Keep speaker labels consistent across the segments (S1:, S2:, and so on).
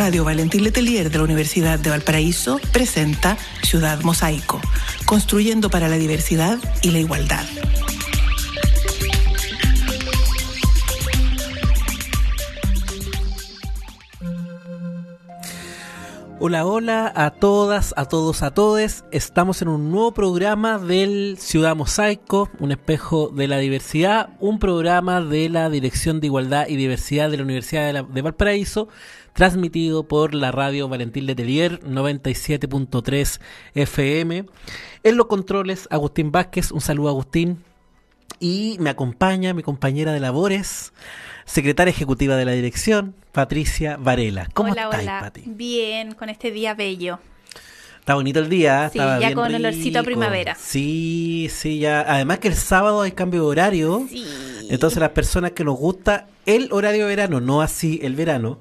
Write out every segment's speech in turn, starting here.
S1: Radio Valentín Letelier de la Universidad de Valparaíso presenta Ciudad Mosaico, construyendo para la diversidad y la igualdad.
S2: Hola, hola a todas, a todos, a todes. Estamos en un nuevo programa del Ciudad Mosaico, un espejo de la diversidad, un programa de la Dirección de Igualdad y Diversidad de la Universidad de, de Valparaíso, transmitido por la radio Valentín Letelier 97.3 FM. En los controles, Agustín Vázquez. Un saludo, Agustín. Y me acompaña mi compañera de labores, secretaria ejecutiva de la dirección, Patricia Varela. ¿Cómo
S3: hola,
S2: estás,
S3: hola.
S2: Pati?
S3: Bien, con este día bello.
S2: Está bonito el día,
S3: Sí,
S2: estaba
S3: ya
S2: bien
S3: con olorcito a
S2: rico.
S3: primavera.
S2: Sí, sí, ya. Además que el sábado hay cambio de horario.
S3: Sí.
S2: Entonces las personas que nos gusta el horario de verano, no así el verano,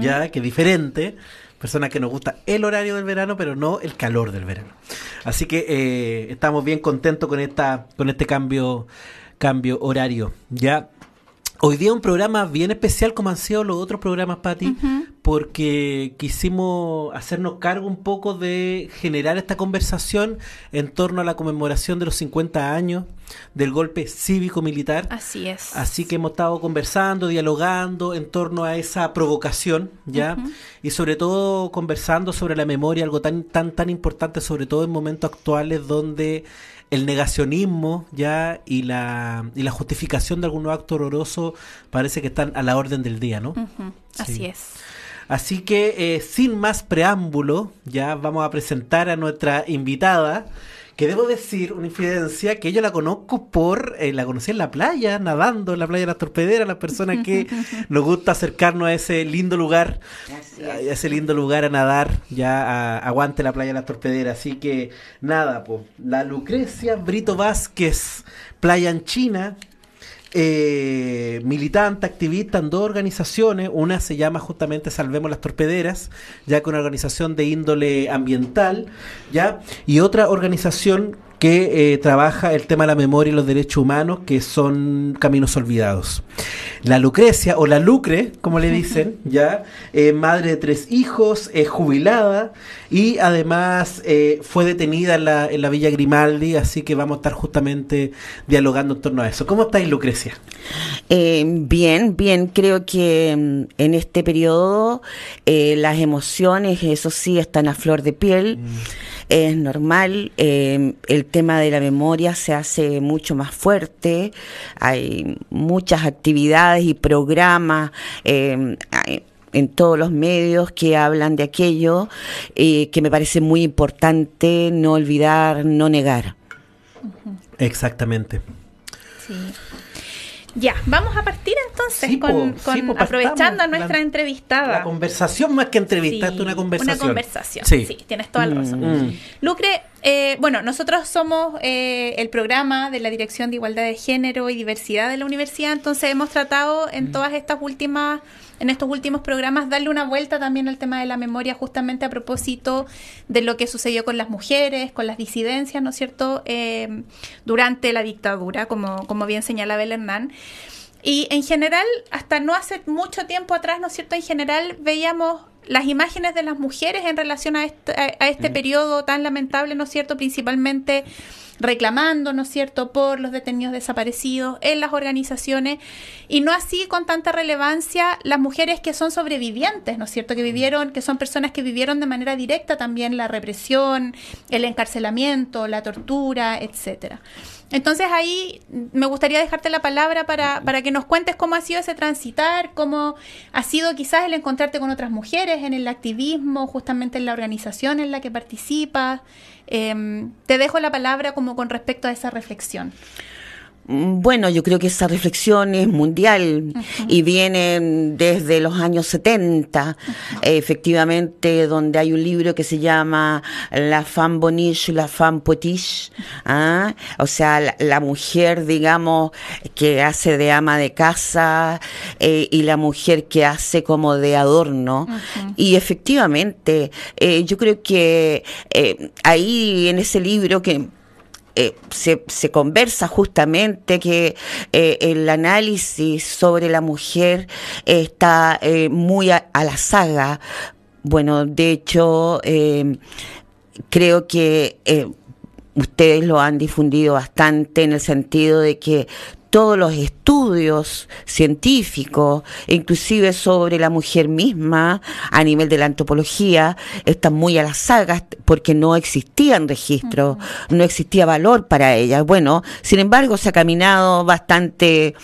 S2: ya que es diferente. Personas que nos gusta el horario del verano, pero no el calor del verano. Así que eh, estamos bien contentos con esta, con este cambio, cambio horario. Ya. Hoy día un programa bien especial como han sido los otros programas, Pati, porque quisimos hacernos cargo un poco de generar esta conversación en torno a la conmemoración de los 50 años del golpe cívico-militar.
S3: Así es.
S2: Así que hemos estado conversando, dialogando en torno a esa provocación, ¿ya? Y sobre todo conversando sobre la memoria, algo tan tan tan importante, sobre todo en momentos actuales donde el negacionismo, ¿ya? Y la y la justificación de algunos actos horrorosos parece que están a la orden del día, ¿no?
S3: Así
S2: Sí.
S3: es.
S2: Así que eh, sin más preámbulo, ya vamos a presentar a nuestra invitada, que debo decir una infidencia que yo la conozco por, eh, la conocí en la playa, nadando en la playa de las Torpederas, las personas que nos gusta acercarnos a ese lindo lugar, a ese lindo lugar a nadar, ya a- aguante la playa de las Torpederas. Así que nada, pues, la Lucrecia Brito Vázquez, playa en China, eh, militante, activista en dos organizaciones. Una se llama justamente Salvemos las Torpederas, ya que una organización de índole ambiental, ya, y otra organización que eh, trabaja el tema de la memoria y los derechos humanos, que son Caminos Olvidados. La Lucrecia, o la Lucre, como le dicen, ya, eh, madre de tres hijos, es jubilada y además eh, fue detenida en la, en la Villa Grimaldi, así que vamos a estar justamente dialogando en torno a eso. ¿Cómo estáis, Lucrecia?
S4: Eh, bien, bien, creo que mm, en este periodo eh, las emociones, eso sí, están a flor de piel. Es normal, eh, el tema de la memoria se hace mucho más fuerte, hay muchas actividades y programas eh, hay- en todos los medios que hablan de aquello, eh, que me parece muy importante no olvidar, no negar.
S2: Exactamente.
S3: Sí. Ya, vamos a partir entonces
S2: Sí, po,
S3: con,
S2: sí,
S3: con-
S2: po,
S3: aprovechando a
S2: La-
S3: nuestra entrevistada.
S2: La conversación más que entrevista,
S3: Sí,
S2: una conversación.
S3: Una conversación,
S2: Sí.
S3: sí, tienes toda la razón.
S2: Mm.
S3: Lucre, eh, bueno, nosotros somos eh, el programa de la Dirección de Igualdad de Género y Diversidad de la universidad, entonces hemos tratado
S2: Mm.
S3: en todas estas últimas, en estos últimos programas, darle una vuelta también al tema de la memoria, justamente a propósito de lo que sucedió con las mujeres, con las disidencias, ¿no es cierto?, Eh, durante la dictadura, como, como bien señalaba el Hernán. Y en general, hasta no hace mucho tiempo atrás, ¿no es cierto? En general veíamos las imágenes de las mujeres en relación a este, a, este periodo tan lamentable, ¿no es cierto? Principalmente reclamando, ¿no es cierto?, por los detenidos desaparecidos en las organizaciones y no así con tanta relevancia las mujeres que son sobrevivientes, ¿no es cierto?, que vivieron, que son personas que vivieron de manera directa también la represión, el encarcelamiento, la tortura, etcétera. Entonces ahí me gustaría dejarte la palabra para, para que nos cuentes cómo ha sido ese transitar, cómo ha sido quizás el encontrarte con otras mujeres en el activismo, justamente en la organización en la que participas. Em, te dejo la palabra como con respecto a esa reflexión.
S4: Mm, Bueno, yo creo que esa reflexión es mundial y viene desde los años 70, eh, efectivamente, donde hay un libro que se llama La femme boniche, la femme potiche, ¿ah? o sea, la, la mujer, digamos, que hace de ama de casa eh, y la mujer que hace como de adorno. Y efectivamente, eh, yo creo que eh, ahí en ese libro que eh, se, conversa justamente que eh, el análisis sobre la mujer está eh, muy a, la saga. Bueno, de hecho, creo que ustedes lo han difundido bastante en el sentido de que todos los estudios científicos, inclusive sobre la mujer misma, a nivel de la antropología, están muy a las sagas porque no existían registros, no existía valor para ellas. Bueno, sin embargo, se ha caminado bastante,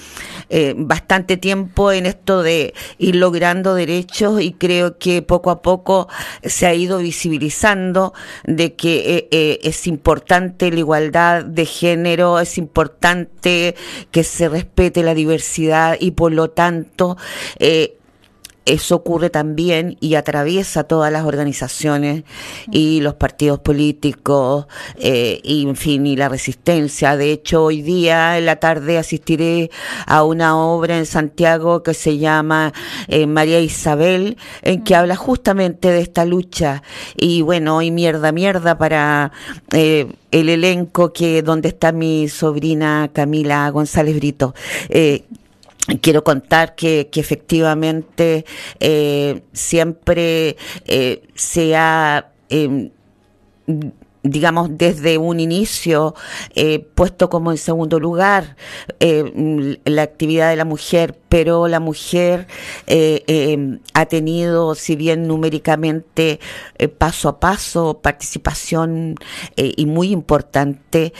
S4: eh, bastante tiempo en esto de ir logrando derechos y creo que poco a poco se ha ido visibilizando de que eh, eh, es importante la igualdad de género, es importante que se respete la diversidad y por lo tanto eh, eso ocurre también y atraviesa todas las organizaciones y los partidos políticos, eh, y, en fin, y la resistencia. De hecho, hoy día en la tarde asistiré a una obra en Santiago que se llama eh, María Isabel, en que habla justamente de esta lucha. Y bueno, hoy mierda, mierda para eh, el elenco que donde está mi sobrina Camila González Brito. Eh, quiero contar que, que efectivamente eh, siempre eh, se ha eh, digamos, desde un inicio eh, puesto como en segundo lugar eh, la actividad de la mujer, pero la mujer eh, eh, ha tenido, si bien numéricamente eh, paso a paso, participación y muy importante,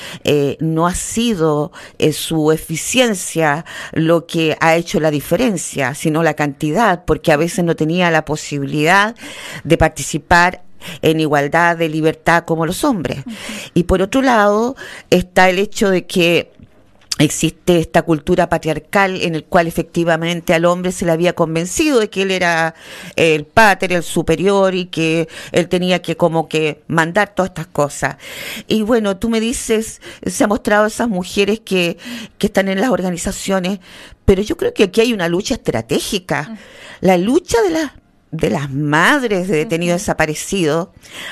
S4: no ha sido su eficiencia lo que ha hecho la diferencia, sino la cantidad, porque a veces no tenía la posibilidad de participar en igualdad de libertad como los hombres. Y por otro lado está el hecho de que existe esta cultura patriarcal en el cual efectivamente al hombre se le había convencido de que él era el pater, el superior y que él tenía que como que mandar todas estas cosas. Y bueno, tú me dices, se ha mostrado esas mujeres que, que están en las organizaciones, pero yo creo que aquí hay una lucha estratégica, la lucha de las de las madres de detenidos desaparecidos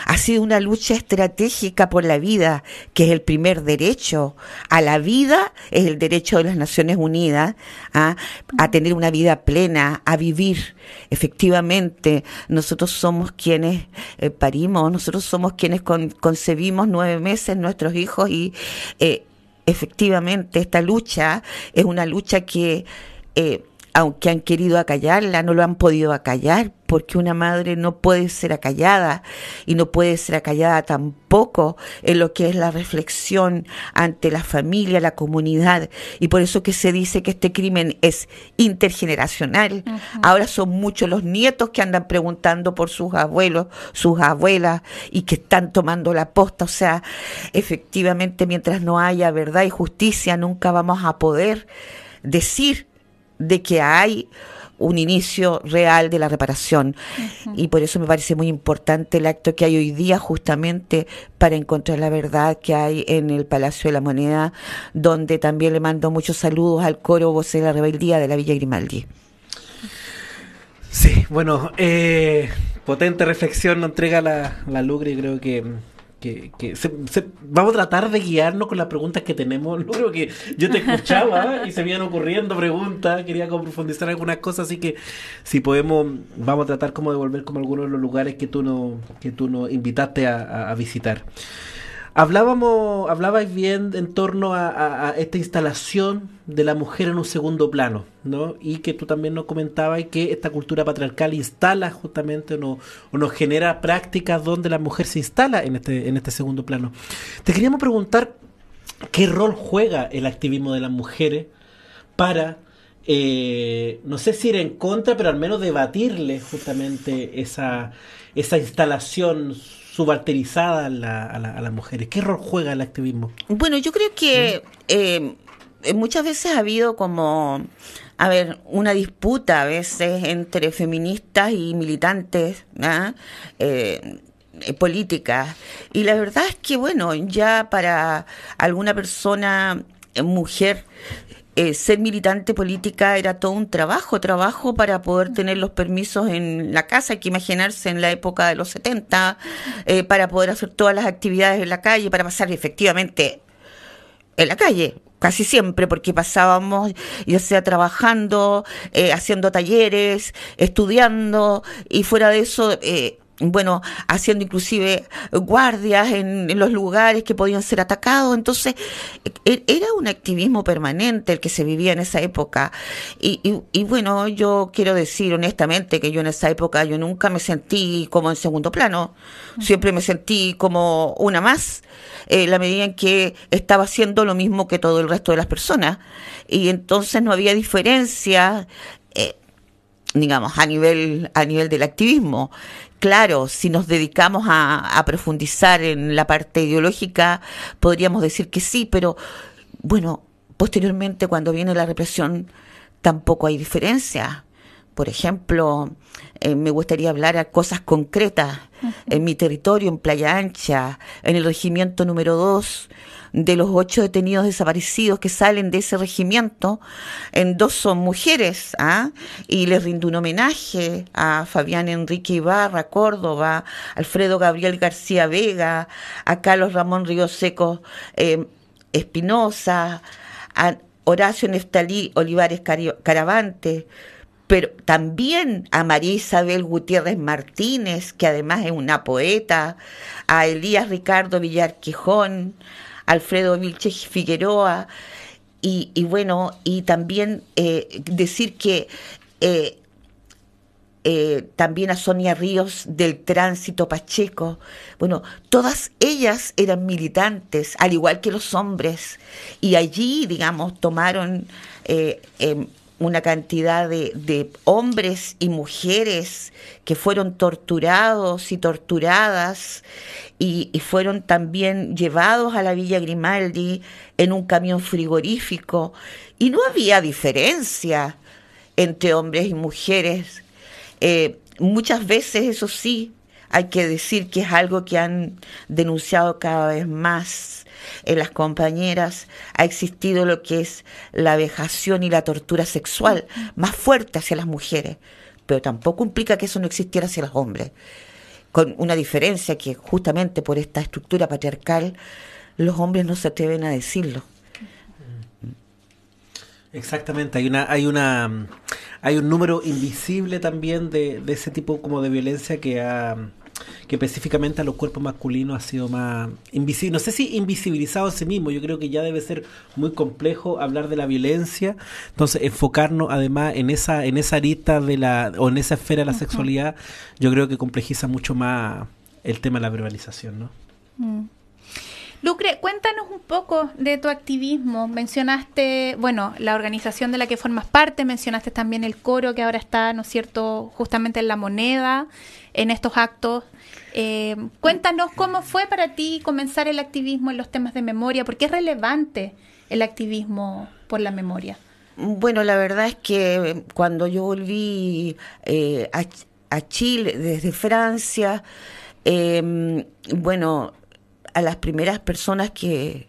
S4: ha sido una lucha estratégica por la vida, que es el primer derecho. A la vida es el derecho de las Naciones Unidas ¿ah? a tener una vida plena, a vivir. Efectivamente, nosotros somos quienes eh, parimos, nosotros somos quienes con- concebimos nueve meses nuestros hijos y eh, efectivamente esta lucha es una lucha que... eh, aunque han querido acallarla, no lo han podido acallar, porque una madre no puede ser acallada y no puede ser acallada tampoco en lo que es la reflexión ante la familia, la comunidad. Y por eso que se dice que este crimen es intergeneracional. Ahora son muchos los nietos que andan preguntando por sus abuelos, sus abuelas y que están tomando la posta. O sea, efectivamente, mientras no haya verdad y justicia, nunca vamos a poder decir de que hay un inicio real de la reparación. Y por eso me parece muy importante el acto que hay hoy día justamente para encontrar la verdad que hay en el Palacio de la Moneda, donde también le mando muchos saludos al coro Voces de la Rebeldía de la Villa Grimaldi.
S2: Sí, bueno, eh, potente reflexión nos entrega la, la Lucre y creo que, que, que se- vamos a tratar de guiarnos con las preguntas que tenemos. Lucre, porque yo te escuchaba y se iban ocurriendo preguntas, quería como profundizar algunas cosas, así que si podemos, vamos a tratar como de volver como algunos de los lugares que tú no, que tú nos invitaste a- a visitar. Hablábamos, hablabais bien en torno a, esta instalación de la mujer en un segundo plano, ¿no? Y que tú también nos comentabas que esta cultura patriarcal instala justamente o nos genera prácticas donde la mujer se instala en este, en este segundo plano. Te queríamos preguntar qué rol juega el activismo de las mujeres para, eh, no sé si ir en contra, pero al menos debatirle justamente esa, esa instalación subalterizada a, la- a la- a las mujeres. ¿Qué rol juega el activismo?
S4: Bueno, yo creo que eh, eh, muchas veces ha habido como, a ver, una disputa a veces entre feministas y militantes ¿ah? eh, políticas. Y la verdad es que, bueno, ya para alguna persona, mujer, eh, ser militante política era todo un trabajo, trabajo para poder tener los permisos en la casa, hay que imaginarse en la época de los 70, eh, para poder hacer todas las actividades en la calle, para pasar efectivamente en la calle, casi siempre, porque pasábamos ya sea trabajando, eh, haciendo talleres, estudiando, y fuera de eso, eh, bueno, haciendo inclusive guardias en, los lugares que podían ser atacados. Entonces, e, era un activismo permanente el que se vivía en esa época. Y, y, bueno, yo quiero decir honestamente que yo en esa época yo nunca me sentí como en segundo plano. Siempre me sentí como una más, eh, la medida en que estaba haciendo lo mismo que todo el resto de las personas. Y entonces no había diferencia. Digamos, a nivel, a nivel del activismo. Claro, si nos dedicamos a, profundizar en la parte ideológica, podríamos decir que sí, pero bueno, posteriormente cuando viene la represión tampoco hay diferencia. Por ejemplo, eh, me gustaría hablar a cosas concretas. En mi territorio, en Playa Ancha, en el regimiento número 2, de los ocho detenidos desaparecidos que salen de ese regimiento, en dos son mujeres, ¿ah? y les rindo un homenaje a Fabián Enrique Ibarra, Córdoba, Alfredo Gabriel García Vega, a Carlos Ramón Río Seco eh, Espinosa, a Horacio Neftalí Olivares Caravante, pero también a María Isabel Gutiérrez Martínez, que además es una poeta, a Elías Ricardo Villar Quijón, Alfredo Vilches Figueroa, y, bueno, y también eh, decir que eh, eh, también a Sonia Ríos del Tránsito Pacheco. Bueno, todas ellas eran militantes, al igual que los hombres, y allí, digamos, tomaron em, una cantidad de, hombres y mujeres que fueron torturados y torturadas y, fueron también llevados a la Villa Grimaldi en un camión frigorífico y no había diferencia entre hombres y mujeres. Eh, muchas veces, eso sí, hay que decir que es algo que han denunciado cada vez más en las compañeras ha existido lo que es la vejación y la tortura sexual más fuerte hacia las mujeres, pero tampoco implica que eso no existiera hacia los hombres, con una diferencia que justamente por esta estructura patriarcal los hombres no se atreven a decirlo.
S2: Exactamente, hay una, hay una, hay un número invisible también de, de ese tipo como de violencia que ha que específicamente a los cuerpos masculinos ha sido más invisible, no sé si invisibilizado a sí mismo, yo creo que ya debe ser muy complejo hablar de la violencia, entonces enfocarnos además en esa en esa arista de la o en esa esfera de la sexualidad, yo creo que complejiza mucho más el tema de la verbalización, ¿no?
S3: Mm. Lucre, cuéntanos un poco de tu activismo. Mencionaste, bueno, la organización de la que formas parte, mencionaste también el coro que ahora está, ¿no es cierto?, justamente en la moneda, en estos actos. Eh, cuéntanos cómo fue para ti comenzar el activismo en los temas de memoria, porque es relevante el activismo por la memoria.
S4: Bueno, la verdad es que cuando yo volví eh, a, Chile desde Francia, eh, bueno, a las primeras personas que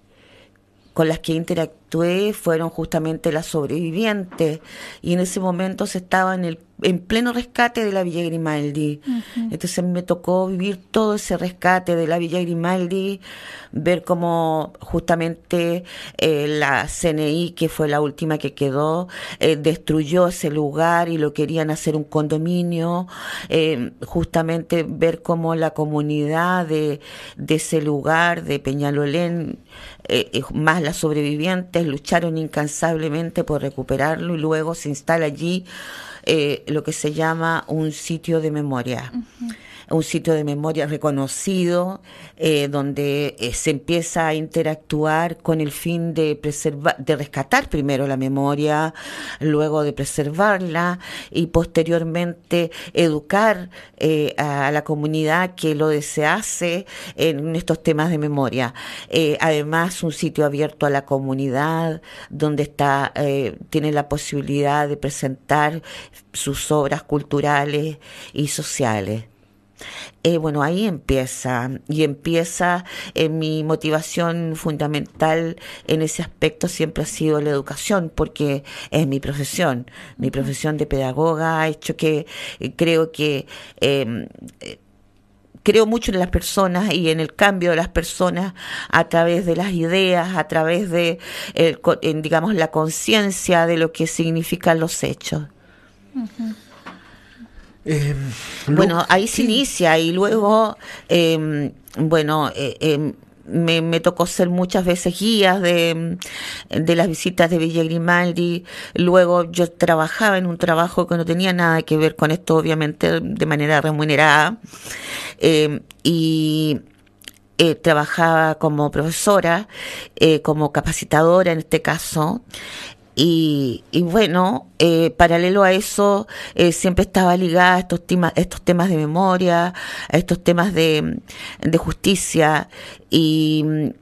S4: con las que interactué fueron justamente las sobrevivientes. Y en ese momento se estaba en el en pleno rescate de la Villa Grimaldi. Entonces me tocó vivir todo ese rescate de la Villa Grimaldi, ver cómo justamente eh, la CNI, que fue la última que quedó, eh, destruyó ese lugar y lo querían hacer un condominio, eh, justamente ver cómo la comunidad de, de ese lugar, de Peñalolén, más las sobrevivientes, lucharon incansablemente por recuperarlo y luego se instala allí eh, lo que se llama un sitio de memoria un sitio de memoria reconocido, eh, donde eh, se empieza a interactuar con el fin de preservar, de rescatar primero la memoria, luego de preservarla y posteriormente educar eh, a la comunidad que lo desease en estos temas de memoria. además, un sitio abierto a la comunidad, donde está, tiene la posibilidad de presentar sus obras culturales y sociales. Eh, bueno, ahí empieza, y empieza eh, mi motivación fundamental en ese aspecto siempre ha sido la educación, porque es mi profesión, mi profesión de pedagoga ha hecho que eh, creo que em, creo mucho en las personas y en el cambio de las personas a través de las ideas, a través de, digamos, la conciencia de lo que significan los hechos. Em, bueno, ahí se inicia y luego, em, bueno, eh, em, me, tocó ser muchas veces guías de, de, las visitas de Villa Grimaldi. Luego yo trabajaba en un trabajo que no tenía nada que ver con esto, obviamente, de manera remunerada. y eh, trabajaba como profesora, eh, como capacitadora en este caso, y, y bueno, eh, paralelo a eso, eh, siempre estaba ligada a estos temas, estos temas de memoria, a estos temas de, de justicia y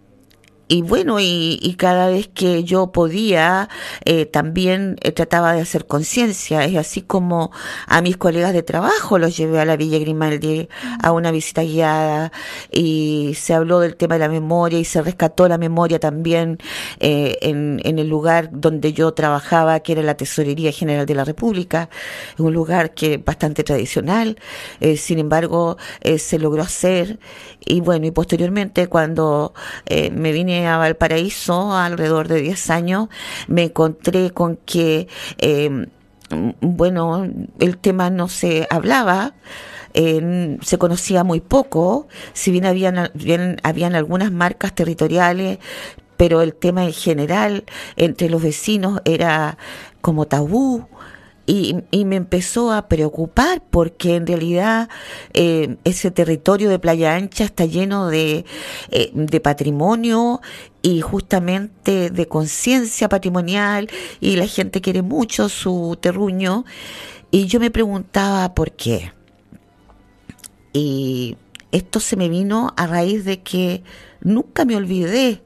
S4: y bueno, y, cada vez que yo podía, eh, también eh, trataba de hacer conciencia. Es así como a mis colegas de trabajo los llevé a la Villa Grimaldi a una visita guiada y se habló del tema de la memoria y se rescató la memoria también eh, en, en el lugar donde yo trabajaba, que era la Tesorería General de la República, un lugar que bastante tradicional. sin embargo, se logró hacer y bueno, y posteriormente cuando me vine a Valparaíso alrededor de 10 años, me encontré con que, eh, bueno, el tema no se hablaba. se conocía muy poco, si bien habían, bien habían algunas marcas territoriales, pero el tema en general entre los vecinos era como tabú, y, y, me empezó a preocupar porque en realidad eh, ese territorio de Playa Ancha está lleno de, eh, de patrimonio y justamente de conciencia patrimonial y la gente quiere mucho su terruño y yo me preguntaba por qué. Y esto se me vino a raíz de que nunca me olvidé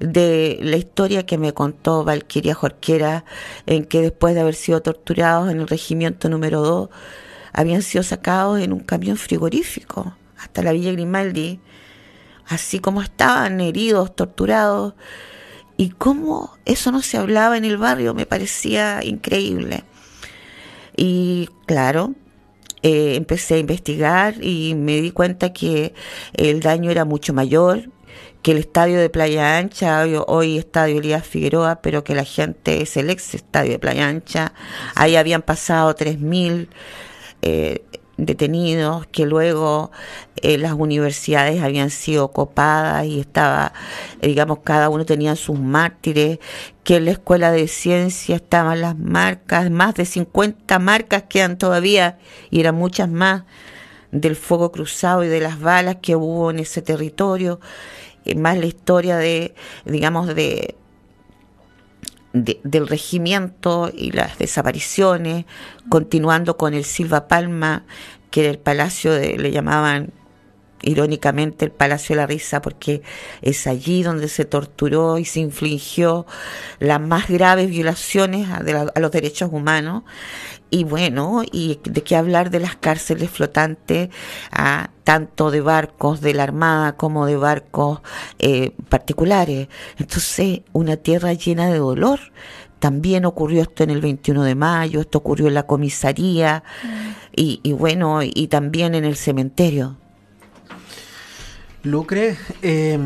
S4: de la historia que me contó Valquiria Jorquera, en que después de haber sido torturados en el regimiento número 2, habían sido sacados en un camión frigorífico hasta la Villa Grimaldi, así como estaban heridos, torturados, y cómo eso no se hablaba en el barrio me parecía increíble. Y claro, eh, empecé a investigar y me di cuenta que el daño era mucho mayor, que el estadio de Playa Ancha, hoy, estadio Elías Figueroa, pero que la gente es el ex estadio de Playa Ancha, ahí habían pasado 3.000 eh, detenidos, que luego eh, las universidades habían sido copadas y estaba, digamos, cada uno tenía sus mártires, que en la escuela de ciencia estaban las marcas, más de 50 marcas quedan todavía y eran muchas más del fuego cruzado y de las balas que hubo en ese territorio más la historia de, digamos, de, del regimiento y las desapariciones, continuando con el Silva Palma, que era el palacio de, le llamaban irónicamente el Palacio de la Risa, porque es allí donde se torturó y se infligió las más graves violaciones a, a los derechos humanos y bueno, y de qué hablar de las cárceles flotantes, ah, tanto de barcos de la Armada como de barcos eh, particulares. Entonces, una tierra llena de dolor. También ocurrió esto en el 21 de mayo, esto ocurrió en la comisaría y, y, bueno, y también en el cementerio.
S2: Lucre, eh,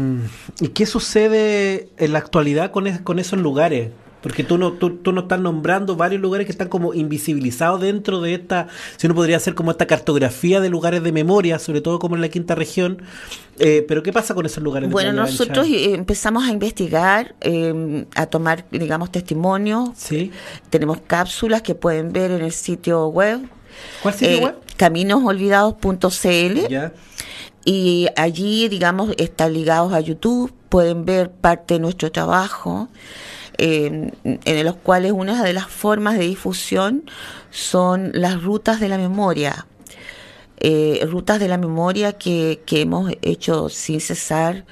S2: ¿y qué sucede en la actualidad con, con esos lugares? Porque tú no, tú, tú no estás nombrando varios lugares que están como invisibilizados dentro de esta, si uno podría hacer como esta cartografía de lugares de memoria, sobre todo como en la quinta región. Eh, pero ¿qué pasa con esos lugares?
S4: Bueno, nosotros eh, empezamos a investigar, em, a tomar, digamos, testimonios.
S2: Sí.
S4: Tenemos cápsulas que pueden ver en el sitio web.
S2: ¿Cuál sitio eh, web?
S4: Caminosolvidados.cl.
S2: Ya.
S4: Y allí, digamos, están ligados a YouTube, pueden ver parte de nuestro trabajo en los cuales una de las formas de difusión son las rutas de la memoria. Eh, rutas de la memoria que, que hemos hecho sin cesar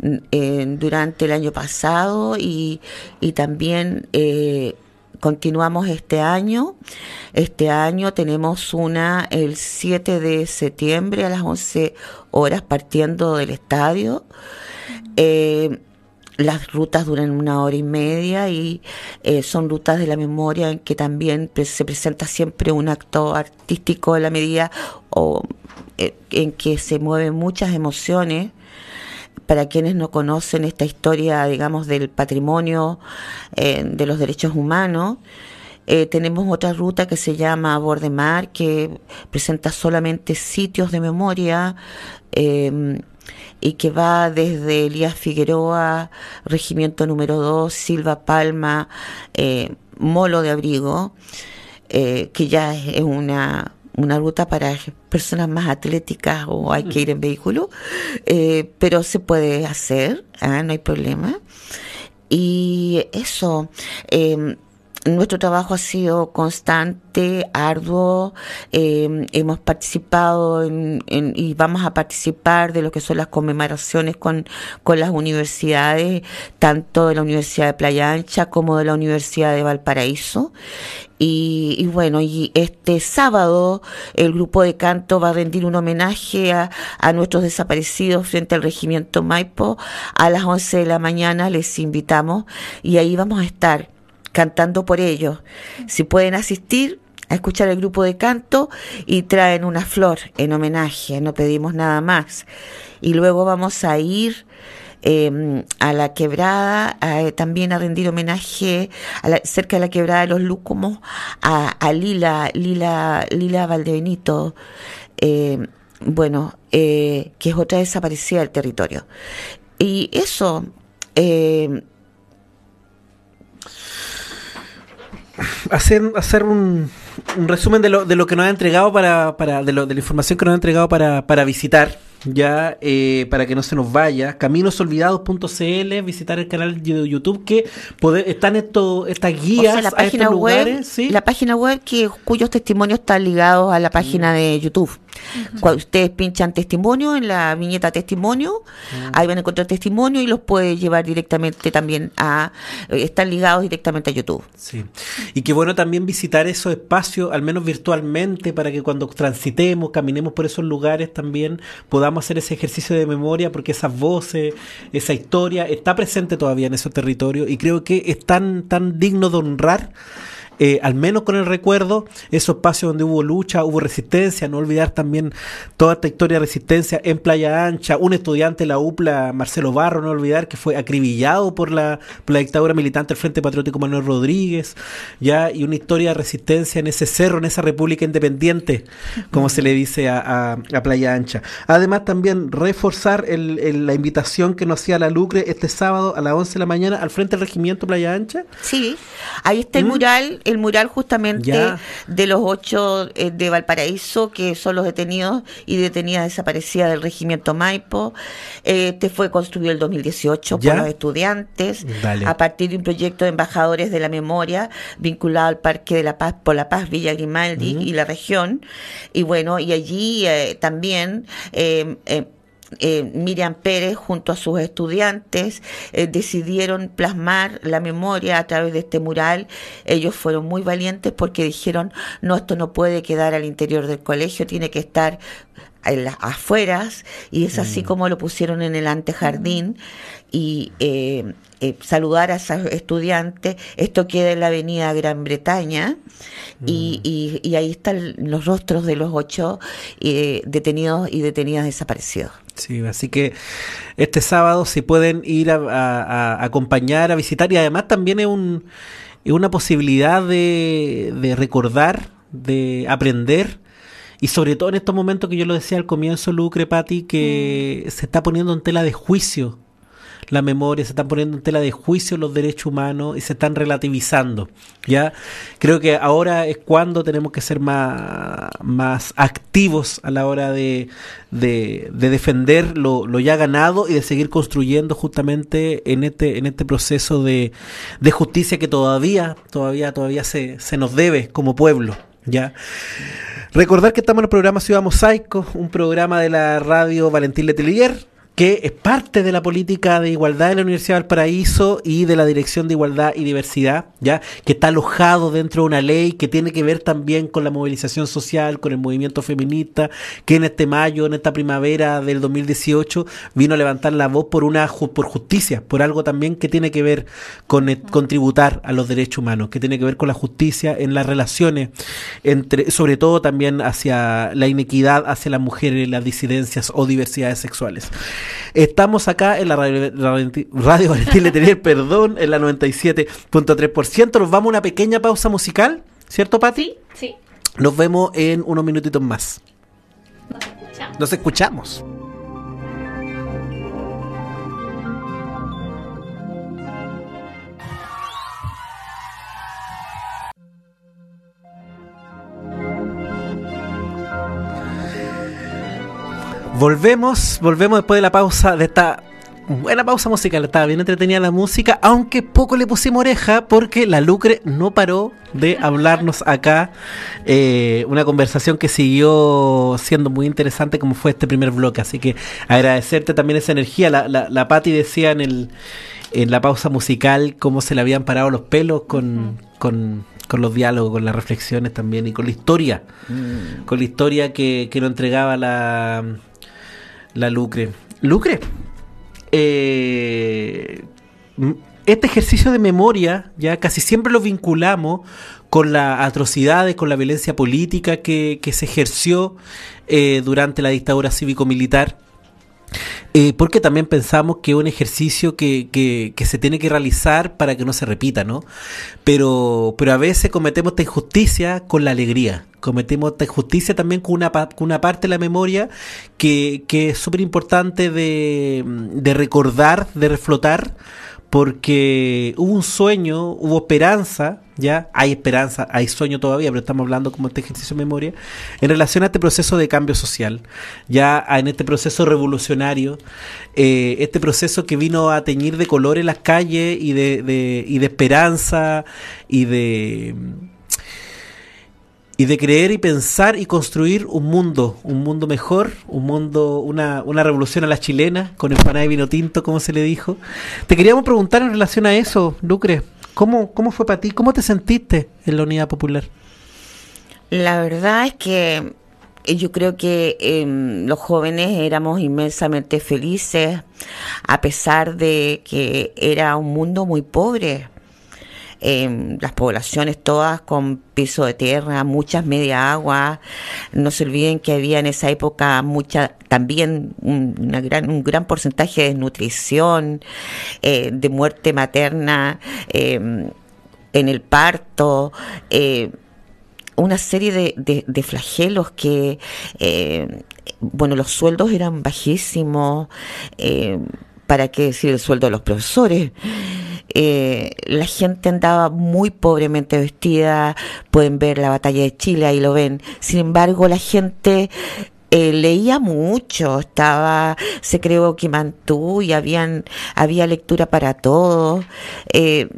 S4: mm, durante el año pasado y, y también eh, continuamos este año. Este año tenemos una el 7 de septiembre a las 11 horas partiendo del estadio. Eh, las rutas duran una hora y media y eh, son rutas de la memoria en que también se presenta siempre un acto artístico en la medida o eh, en que se mueven muchas emociones para quienes no conocen esta historia, digamos, del patrimonio eh, de los derechos humanos. tenemos otra ruta que se llama Bordemar, que presenta solamente sitios de memoria y que va desde Elías Figueroa, Regimiento número 2, Silva Palma, eh, Molo de Abrigo, eh, que ya es una, una ruta para personas más atléticas o hay que ir en vehículo, eh, pero se puede hacer, ¿ah? no hay problema. Y eso, nuestro trabajo ha sido constante, arduo. Eh, hemos participado en, y vamos a participar de lo que son las conmemoraciones con, con las universidades, tanto de la Universidad de Playa Ancha como de la Universidad de Valparaíso. Y, y, bueno, y este sábado el grupo de canto va a rendir un homenaje a, a, nuestros desaparecidos frente al regimiento Maipo a las 11 de la mañana. Les invitamos y ahí vamos a estar cantando por ellos. Si pueden asistir a escuchar el grupo de canto y traen una flor en homenaje, no pedimos nada más. Y luego vamos a ir em, a la quebrada, también a rendir homenaje a cerca de la quebrada de los Lúcumos, a, Lila, Lila, Lila Valdebenito, em, bueno, eh, que es otra desaparecida del territorio. Y eso, eh,
S2: hacer, hacer un, un resumen de lo, de lo que nos ha entregado para, para de, lo, de la información que nos ha entregado para, para visitar ya eh, para que no se nos vaya. Caminosolvidados.cl visitar el canal de YouTube que están estos estas guías
S4: la página web la página web que cuyos testimonios están ligados a la página de YouTube cuando ustedes pinchan testimonio en la viñeta testimonio, ahí van a encontrar testimonio y los puede llevar directamente también a, eh, están ligados directamente a YouTube.
S2: Sí. Y qué bueno también visitar esos espacios, al menos virtualmente, para que cuando transitemos, caminemos por esos lugares también podamos hacer ese ejercicio de memoria, porque esas voces, esa historia está presente todavía en esos territorios y creo que es tan, tan digno de honrar eh, al menos con el recuerdo, esos espacios donde hubo lucha, hubo resistencia, no olvidar también toda esta historia de resistencia en Playa Ancha, un estudiante de la UPLA, Marcelo Barro, no olvidar que fue acribillado por la, dictadura militante del Frente Patriótico Manuel Rodríguez, ya, y una historia de resistencia en ese cerro, en esa república independiente, como se le dice a, Playa Ancha. Además, también reforzar la invitación que nos hacía la Lucre este sábado a las 11 de la mañana al frente del regimiento Playa Ancha.
S4: Sí, ahí está el ¿Mm? mural el mural justamente de los ocho eh, de Valparaíso, que son los detenidos y detenidas desaparecidas del regimiento Maipo. Este fue construido en el 2018 por los estudiantes, a partir de un proyecto de embajadores de la memoria vinculado al Parque de la Paz por la Paz Villa Grimaldi y la región. Y bueno, y allí eh, también... Eh, eh, Miriam Pérez junto a sus estudiantes eh, decidieron plasmar la memoria a través de este mural. Ellos fueron muy valientes porque dijeron, no, esto no puede quedar al interior del colegio, tiene que estar en las afueras y es así mm. como lo pusieron en el antejardín y eh, eh, saludar a esos estudiantes. Esto queda en la avenida Gran Bretaña y, mm. y, ahí están los rostros de los ocho eh, detenidos y detenidas desaparecidos.
S2: Sí, así que este sábado se pueden ir a, acompañar, a visitar y además también es, un, es una posibilidad de, de recordar, de aprender y sobre todo en estos momentos que yo lo decía al comienzo, Lucre, Patti, que mm. se está poniendo en tela de juicio la memoria, se están poniendo en tela de juicio los derechos humanos y se están relativizando. ¿ya? Creo que ahora es cuando tenemos que ser más, más activos a la hora de, de, defender lo, lo, ya ganado y de seguir construyendo justamente en este, en este proceso de, de justicia que todavía, todavía, todavía se, se nos debe como pueblo. ¿Ya? Recordar que estamos en el programa Ciudad Mosaico, un programa de la radio Valentín Letelier, que es parte de la política de igualdad de la Universidad de Valparaíso y de la Dirección de Igualdad y Diversidad, ya que está alojado dentro de una ley que tiene que ver también con la movilización social, con el movimiento feminista, que en este mayo, en esta primavera del 2018, vino a levantar la voz por una por justicia, por algo también que tiene que ver con contributar a los derechos humanos, que tiene que ver con la justicia en las relaciones entre, sobre todo también hacia la inequidad hacia las mujeres, las disidencias o diversidades sexuales. Estamos acá en la radio, radio Valentín Letelier, perdón, en la 97.3%. Nos vamos a una pequeña pausa musical, ¿cierto, Pati?
S3: Sí.
S2: Nos vemos en unos minutitos más.
S3: Nos escuchamos.
S2: Nos escuchamos. Volvemos, volvemos después de la pausa, de esta buena pausa musical. Estaba bien entretenida la música, aunque poco le pusimos oreja porque la Lucre no paró de hablarnos acá. Eh, una conversación que siguió siendo muy interesante como fue este primer bloque. Así que agradecerte también esa energía. La, la, la Patti decía en, el, en la pausa musical cómo se le habían parado los pelos con, con, con los diálogos, con las reflexiones también y con la historia.
S4: Mm.
S2: Con la historia que, que nos entregaba la, la Lucre. Lucre, eh, este ejercicio de memoria ya casi siempre lo vinculamos con las atrocidades, con la violencia política que, que se ejerció eh, durante la dictadura cívico-militar. Eh, porque también pensamos que es un ejercicio que, que, que se tiene que realizar para que no se repita, ¿no? Pero, pero a veces cometemos esta injusticia con la alegría. Cometemos esta injusticia también con una, con una parte de la memoria que, que es súper importante de, de recordar, de reflotar, porque hubo un sueño, hubo esperanza, ya hay esperanza, hay sueño todavía, pero estamos hablando como este ejercicio de memoria, en relación a este proceso de cambio social, ya en este proceso revolucionario, eh, este proceso que vino a teñir de colores las calles y de- y de esperanza y de y de creer y pensar y construir un mundo, un mundo mejor, un mundo, una, una revolución a la chilena, con empanada y vino tinto, como se le dijo. Te queríamos preguntar en relación a eso, Lucre, ¿cómo, cómo fue para ti? ¿Cómo te sentiste en la Unidad Popular?
S4: La verdad es que eh, yo creo que em, los jóvenes éramos inmensamente felices, a pesar de que era un mundo muy pobre. Em, las poblaciones todas con piso de tierra, muchas media agua. No se olviden que había en esa época mucha, también un, una gran, un gran porcentaje de desnutrición, eh, de muerte materna em, en el parto. eh, una serie de, de- flagelos que, eh, bueno, los sueldos eran bajísimos, eh, ¿para qué decir el sueldo de los profesores? Eh, la gente andaba muy pobremente vestida, pueden ver la batalla de Chile, ahí lo ven. Sin embargo, la gente eh, leía mucho, estaba, se creó Kimantú y habían, había lectura para todos. Eh,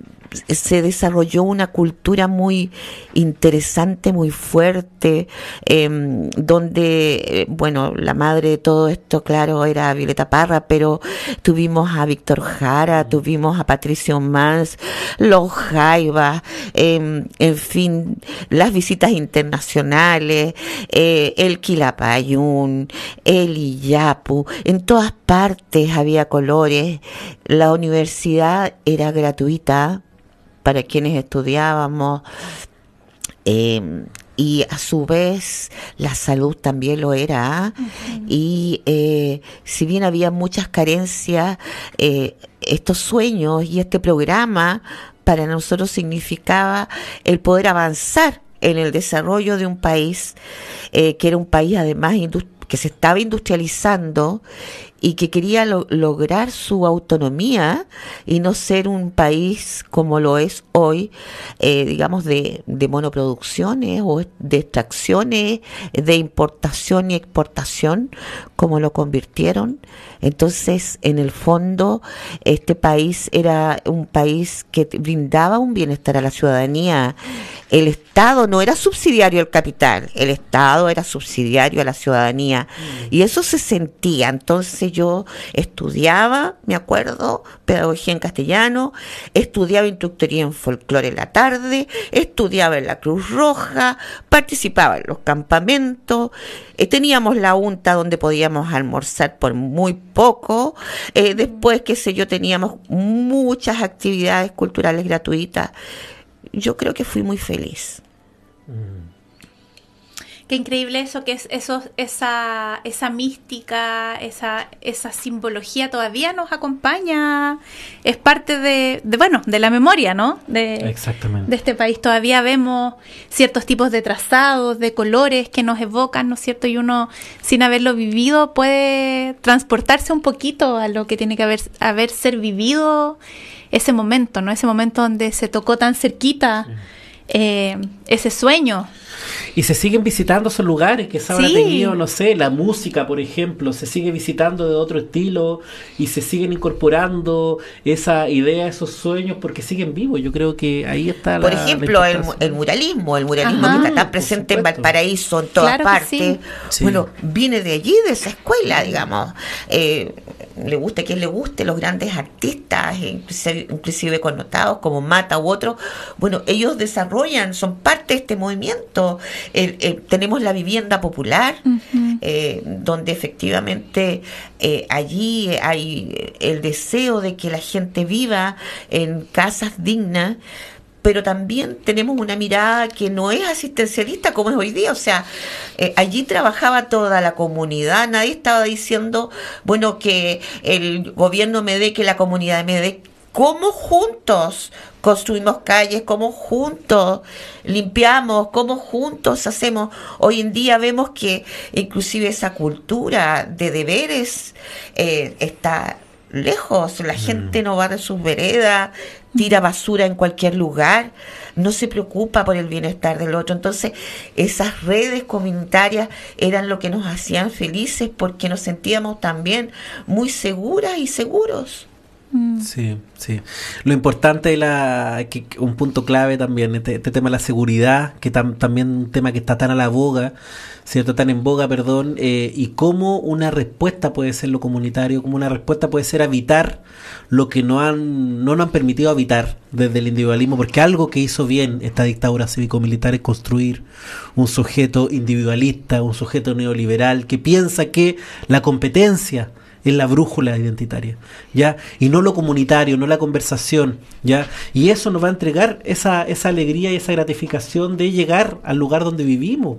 S4: se desarrolló una cultura muy interesante, muy fuerte, eh, donde, eh, bueno, la madre de todo esto, claro, era Violeta Parra, pero tuvimos a Víctor Jara, tuvimos a Patricio Mans, los Jaivas, eh, en fin, las visitas internacionales, eh, el Quilapayún, el Iyapu, en todas partes había colores, la universidad era gratuita para quienes estudiábamos. eh, y a su vez la salud también lo era. ¿ah? Y eh, si bien había muchas carencias, eh, estos sueños y este programa para nosotros significaba el poder avanzar en el desarrollo de un país eh, que era un país además que se estaba industrializando y que quería lo- lograr su autonomía y no ser un país como lo es hoy, eh, digamos, de, de monoproducciones o de extracciones, de importación y exportación, como lo convirtieron. Entonces, en el fondo, este país era un país que brindaba un bienestar a la ciudadanía. El Estado no era subsidiario al capital, el Estado era subsidiario a la ciudadanía. Y eso se sentía. Entonces yo estudiaba, me acuerdo, pedagogía en castellano, estudiaba instructoría en folclore en la tarde, estudiaba en la Cruz Roja, participaba en los campamentos, eh, teníamos la UNTA donde podíamos almorzar por muy poco, eh, después, qué sé yo, teníamos muchas actividades culturales gratuitas. Yo creo que fui muy feliz.
S3: Mm. Qué increíble eso, que es eso, esa, esa mística, esa, esa simbología todavía nos acompaña, es parte de, bueno, de la memoria, ¿no? De,
S2: Exactamente.
S3: de este país. Todavía vemos ciertos tipos de trazados, de colores que nos evocan, ¿no es cierto? Y uno, sin haberlo vivido, puede transportarse un poquito a lo que tiene que haber, haber ser vivido ese momento, ¿no? Ese momento donde se tocó tan cerquita eh, ese sueño.
S2: Y se siguen visitando esos lugares que se habrá tenido, no sé, la música, por ejemplo, se sigue visitando de otro estilo y se siguen incorporando esa idea, esos sueños, porque siguen vivos. Yo creo que ahí está
S4: Por ejemplo, el, muralismo, el muralismo que está presente en Valparaíso, en todas partes. Bueno, viene de allí, de esa escuela, digamos. Eh, le guste a quien le guste, los grandes artistas, inclusive, connotados como Mata u otros, bueno, ellos desarrollan, son parte de este movimiento. tenemos la vivienda popular, eh, donde efectivamente eh, allí hay el deseo de que la gente viva en casas dignas pero también tenemos una mirada que no es asistencialista como es hoy día. O sea, eh, allí trabajaba toda la comunidad, nadie estaba diciendo, bueno, que el gobierno me dé, que la comunidad me dé. ¿Cómo juntos construimos calles? ¿Cómo juntos limpiamos? ¿Cómo juntos hacemos? Hoy en día vemos que inclusive esa cultura de deberes eh, está lejos, la mm. gente no va de sus veredas, tira basura en cualquier lugar, no se preocupa por el bienestar del otro. Entonces, esas redes comunitarias eran lo que nos hacían felices porque nos sentíamos también muy seguras y seguros.
S2: Mm. Sí, sí. Lo importante es la, que, un punto clave también, este, este tema de la seguridad, que también un tema que está tan a la boga, ¿cierto? Tan en boga, perdón, eh, y cómo una respuesta puede ser lo comunitario, cómo una respuesta puede ser habitar lo que no, han, no nos han permitido habitar desde el individualismo, porque algo que hizo bien esta dictadura cívico-militar es construir un sujeto individualista, un sujeto neoliberal que piensa que la competencia es la brújula identitaria, ¿ya? Y no lo comunitario, no la conversación, ¿ya? Y eso nos va a entregar esa, esa alegría y esa gratificación de llegar al lugar donde vivimos,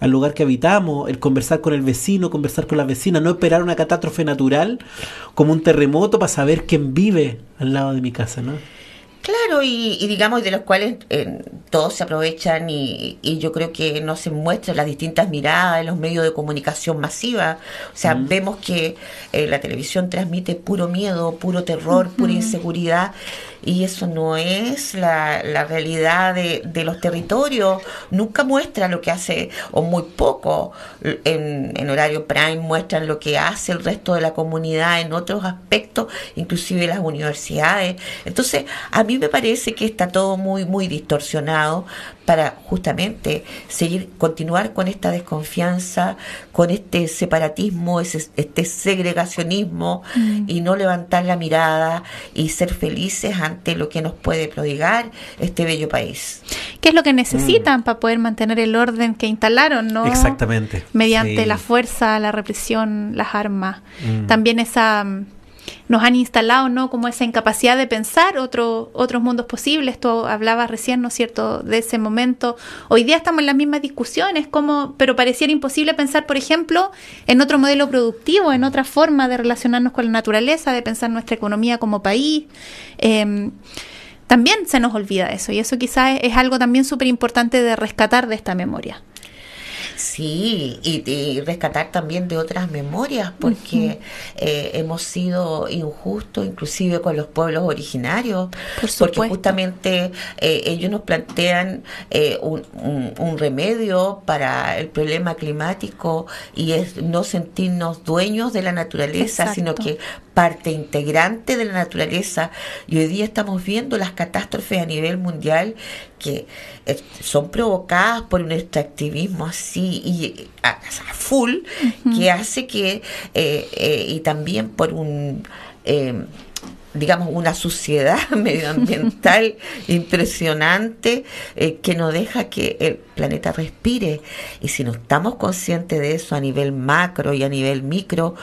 S2: al lugar que habitamos, el conversar con el vecino, conversar con la vecina, no esperar una catástrofe natural como un terremoto para saber quién vive al lado de mi casa, ¿no?
S4: Claro, y, digamos, de los cuales eh, todos se aprovechan y, yo creo que no se muestran las distintas miradas en los medios de comunicación masiva. O sea, vemos que eh, la televisión transmite puro miedo, puro terror, pura inseguridad y eso no es la, la realidad de, de, los territorios. Nunca muestra lo que hace, o muy poco, en, en, horario prime muestran lo que hace el resto de la comunidad en otros aspectos, inclusive las universidades. Entonces, a mí me parece que está todo muy, muy distorsionado para justamente seguir, continuar con esta desconfianza, con este separatismo, este segregacionismo mm. y no levantar la mirada y ser felices ante lo que nos puede prodigar este bello país.
S3: ¿Qué es lo que necesitan mm. para poder mantener el orden que instalaron, no?
S2: Exactamente.
S3: Mediante la fuerza, la represión, las armas. Mm. También esa nos han instalado, ¿no? Como esa incapacidad de pensar otro, otros mundos posibles. Tú hablabas recién, ¿no es cierto?, de ese momento. Hoy día estamos en las mismas discusiones, como, pero pareciera imposible pensar, por ejemplo, en otro modelo productivo, en otra forma de relacionarnos con la naturaleza, de pensar nuestra economía como país. Em, también se nos olvida eso y eso quizás es algo también súper importante de rescatar de esta memoria.
S4: Sí, y, rescatar también de otras memorias, porque eh, hemos sido injustos inclusive con los pueblos originarios, porque justamente eh, ellos nos plantean eh, un, un, remedio para el problema climático y es no sentirnos dueños de la naturaleza, sino que parte integrante de la naturaleza. Y hoy día estamos viendo las catástrofes a nivel mundial que eh, son provocadas por un extractivismo así y a, full que hace que eh, eh, y también por un digamos, una suciedad medioambiental impresionante eh, que no deja que el planeta respire. Y si no estamos conscientes de eso a nivel macro y a nivel micro,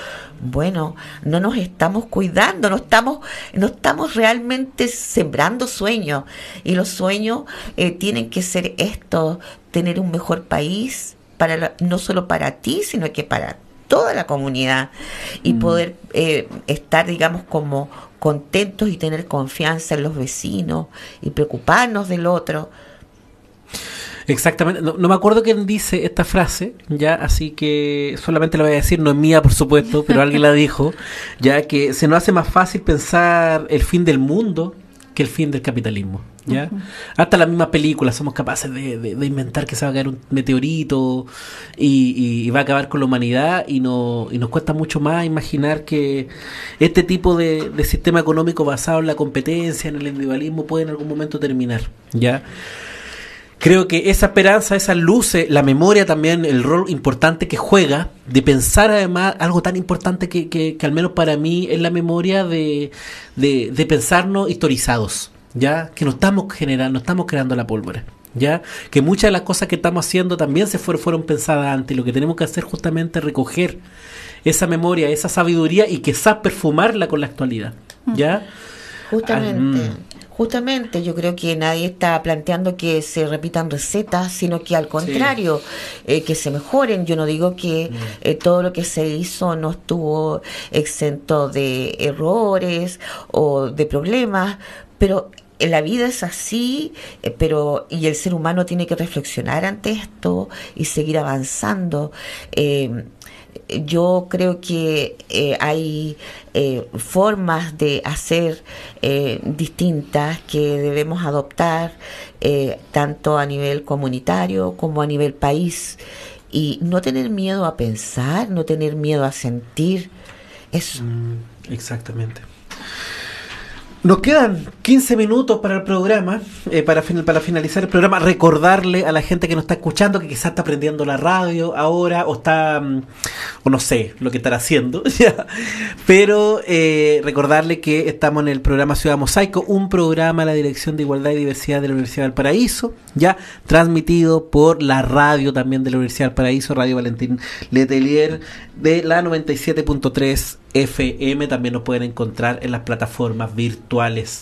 S4: bueno, no nos estamos cuidando, no estamos, no estamos realmente sembrando sueños. Y los sueños eh, tienen que ser estos, tener un mejor país, para no solo para ti, sino que para toda la comunidad y mm. poder eh, estar, digamos, como contentos y tener confianza en los vecinos y preocuparnos del otro.
S2: Exactamente, no, me acuerdo quién dice esta frase, ya, así que solamente la voy a decir, no es mía por supuesto, pero alguien la dijo, ya que se nos hace más fácil pensar el fin del mundo que el fin del capitalismo. ¿ya? Hasta las mismas películas somos capaces de, inventar que se va a caer un meteorito y, va a acabar con la humanidad y, no, y nos cuesta mucho más imaginar que este tipo de, sistema económico basado en la competencia, en el individualismo, puede en algún momento terminar. ¿ya? Creo que esa esperanza, esa luces, la memoria también, el rol importante que juega, de pensar además algo tan importante que, que, al menos para mí es la memoria de, de, de pensarnos historizados ya que no estamos generando, no estamos creando la pólvora. ¿Ya? Que muchas de las cosas que estamos haciendo también se fueron, fueron pensadas antes. Lo que tenemos que hacer justamente es recoger esa memoria, esa sabiduría y quizás perfumarla con la actualidad. ¿Ya?
S4: Justamente. Ah, mm. Justamente, yo creo que nadie está planteando que se repitan recetas, sino que al contrario, eh, que se mejoren. Yo no digo que mm. eh, todo lo que se hizo no estuvo exento de errores o de problemas, pero la vida es así, eh, pero y el ser humano tiene que reflexionar ante esto y seguir avanzando. Eh, yo creo que eh, hay formas de hacer distintas que debemos adoptar tanto a nivel comunitario como a nivel país y no tener miedo a pensar, no tener miedo a sentir eso.
S2: Mm, exactamente. Nos quedan 15 minutos para el programa, eh, para, para finalizar el programa, recordarle a la gente que nos está escuchando que quizás está aprendiendo la radio ahora o está, mm, o no sé lo que estará haciendo, pero eh, recordarle que estamos en el programa Ciudad Mosaico, un programa de la Dirección de Igualdad y Diversidad de la Universidad del Paraíso, ya transmitido por la radio también de la Universidad del Paraíso, Radio Valentín Letelier de la 97.3 FM también nos pueden encontrar en las plataformas virtuales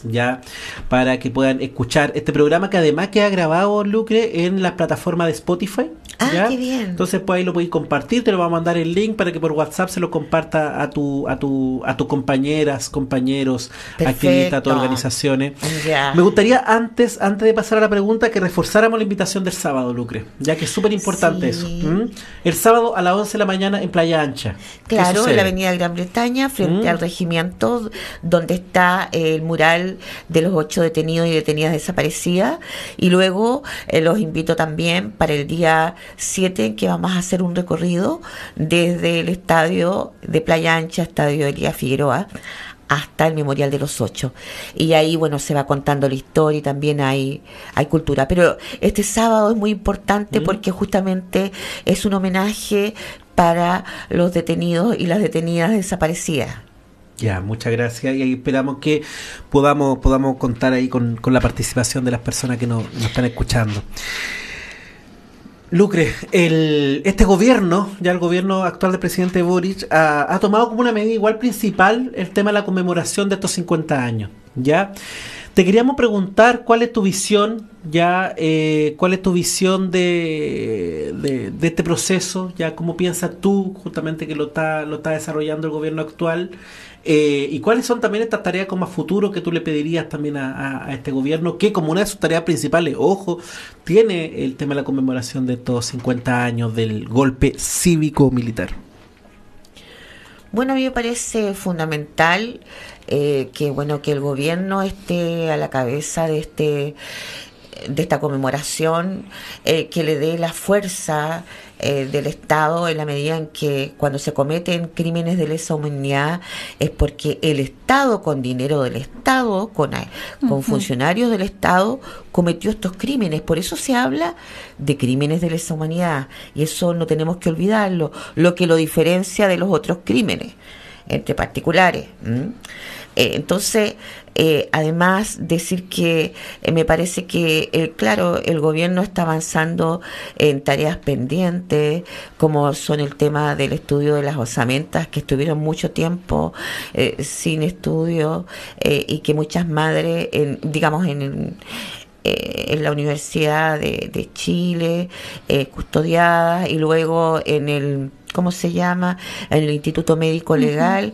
S2: ya para que puedan escuchar este programa que además queda grabado Lucre en las plataformas de Spotify
S4: Ah, qué bien.
S2: Entonces, pues ahí lo podéis compartir, te lo va a mandar el link para que por WhatsApp se lo comparta a tu, a tu, a tus compañeras, compañeros, activistas, a tus organizaciones. Me gustaría antes, antes de pasar a la pregunta, que reforzáramos la invitación del sábado, Lucre, ya que es súper importante eso. El sábado a las 11 de la mañana en Playa Ancha.
S4: Claro, en la Avenida Gran Bretaña, frente al regimiento donde está el mural de los ocho detenidos y detenidas desaparecidas. Y luego eh, los invito también para el día 7 que vamos a hacer un recorrido desde el estadio de Playa Ancha, estadio Elías Figueroa, hasta el Memorial de los Ocho. Y ahí, bueno, se va contando la historia y también hay, hay cultura. Pero este sábado es muy importante porque justamente es un homenaje para los detenidos y las detenidas desaparecidas.
S2: Ya, muchas gracias y esperamos que podamos, podamos contar ahí con, la participación de las personas que nos, están escuchando. Lucre, el, este gobierno, ya el gobierno actual del presidente Boric, ha, tomado como una medida igual principal el tema de la conmemoración de estos 50 años. ¿ya? Te queríamos preguntar cuál es tu visión, ya, eh, cuál es tu visión de, de, este proceso, ya, cómo piensas tú justamente que lo está, lo está desarrollando el gobierno actual eh, ¿Y cuáles son también estas tareas como a futuro que tú le pedirías también a, este gobierno? Que como una de sus tareas principales, ojo, tiene el tema de la conmemoración de estos 50 años del golpe cívico-militar.
S4: Bueno, a mí me parece fundamental eh, que bueno que el gobierno esté a la cabeza de este de esta conmemoración eh, que le dé la fuerza eh, del Estado en la medida en que cuando se cometen crímenes de lesa humanidad es porque el Estado, con dinero del Estado, con, eh, con funcionarios del Estado, cometió estos crímenes. Por eso se habla de crímenes de lesa humanidad. Y eso no tenemos que olvidarlo, lo que lo diferencia de los otros crímenes entre particulares. Eh, entonces, eh, además, decir que eh, me parece que, claro, el gobierno está avanzando en tareas pendientes, como son el tema del estudio de las osamentas, que estuvieron mucho tiempo sin estudio y que muchas madres, en, digamos, en, en la Universidad de, Chile, custodiadas, y luego en el ¿cómo se llama?, en el Instituto Médico Legal,